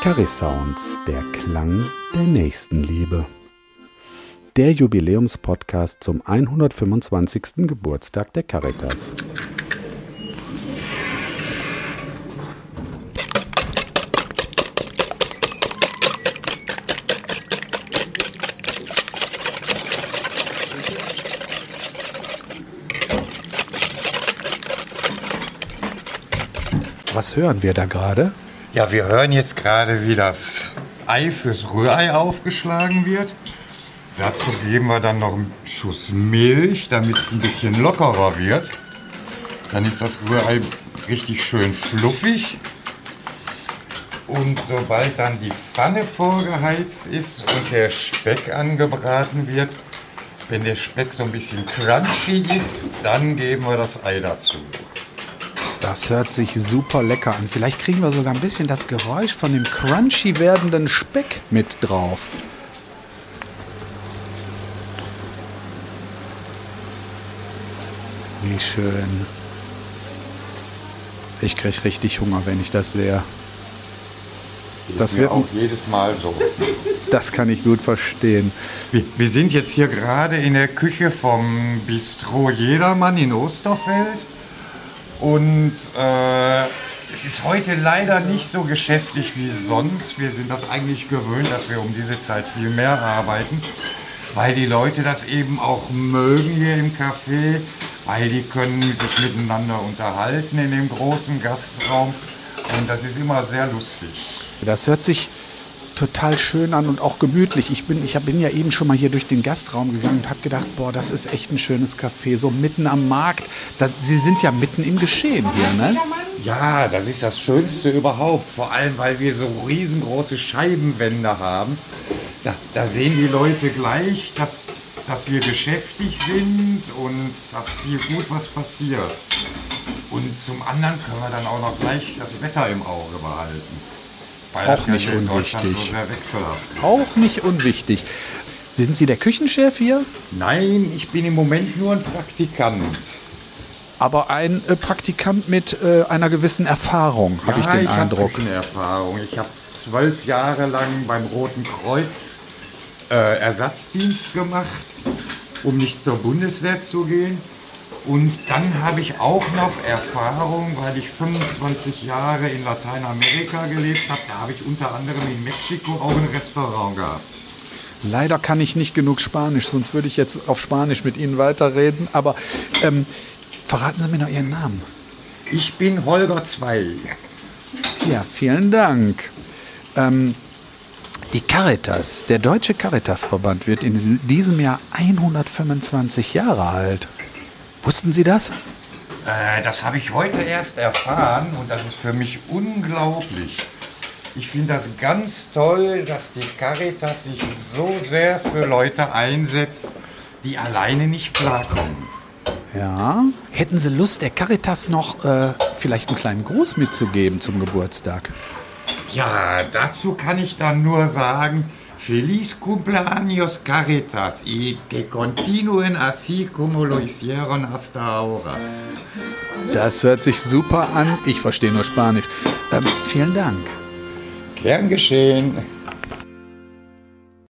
Carry Sounds, der Klang der Nächstenliebe. Der Jubiläumspodcast zum 125. Geburtstag der Caritas. Was hören wir da gerade? Ja, wir hören jetzt gerade, wie das Ei fürs Rührei aufgeschlagen wird. Dazu geben wir dann noch einen Schuss Milch, damit es ein bisschen lockerer wird. Dann ist das Rührei richtig schön fluffig. Und sobald dann die Pfanne vorgeheizt ist und der Speck angebraten wird, wenn der Speck so ein bisschen crunchy ist, dann geben wir das Ei dazu. Das hört sich super lecker an. Vielleicht kriegen wir sogar ein bisschen das Geräusch von dem crunchy werdenden Speck mit drauf. Wie schön. Ich kriege richtig Hunger, wenn ich das sehe. Das wird auch jedes Mal so. Das kann ich gut verstehen. Wir, wir sind jetzt hier gerade in der Küche vom Bistro Jedermann in Osterfeld. Und äh, es ist heute leider nicht so geschäftig wie sonst. Wir sind das eigentlich gewöhnt, dass wir um diese Zeit viel mehr arbeiten, weil die Leute das eben auch mögen hier im Café, weil die können sich miteinander unterhalten in dem großen Gastraum. Und das ist immer sehr lustig. Das hört sich total schön an und auch gemütlich. Ich bin, ich bin ja eben schon mal hier durch den Gastraum gegangen und habe gedacht, boah, das ist echt ein schönes Café, so mitten am Markt. Da, Sie sind ja mitten im Geschehen hier, ne? Ja, das ist das Schönste überhaupt. Vor allem, weil wir so riesengroße Scheibenwände haben. Da, da sehen die Leute gleich, dass, dass wir geschäftig sind und dass hier gut was passiert. Und zum anderen können wir dann auch noch gleich das Wetter im Auge behalten. Auch nicht unwichtig. So auch nicht unwichtig. Sind Sie der Küchenchef hier? Nein, ich bin im Moment nur ein Praktikant. Aber ein äh, Praktikant mit äh, einer gewissen Erfahrung, habe ja, ich den ich Eindruck. Ich Erfahrung. Ich habe zwölf Jahre lang beim Roten Kreuz äh, Ersatzdienst gemacht, um nicht zur Bundeswehr zu gehen. Und dann habe ich auch noch Erfahrung, weil ich 25 Jahre in Lateinamerika gelebt habe. Da habe ich unter anderem in Mexiko auch ein Restaurant gehabt. Leider kann ich nicht genug Spanisch, sonst würde ich jetzt auf Spanisch mit Ihnen weiterreden. Aber ähm, verraten Sie mir noch Ihren Namen. Ich bin Holger Zwei. Ja, vielen Dank. Ähm, die Caritas, der Deutsche Caritasverband, wird in diesem Jahr 125 Jahre alt. Wussten Sie das? Äh, das habe ich heute erst erfahren und das ist für mich unglaublich. Ich finde das ganz toll, dass die Caritas sich so sehr für Leute einsetzt, die alleine nicht klarkommen. Ja. Hätten Sie Lust, der Caritas noch äh, vielleicht einen kleinen Gruß mitzugeben zum Geburtstag? Ja, dazu kann ich dann nur sagen, Feliz cumpleaños Caritas y que continúen así como lo hicieron hasta ahora. Das hört sich super an. Ich verstehe nur Spanisch. Ähm, vielen Dank. Gern geschehen.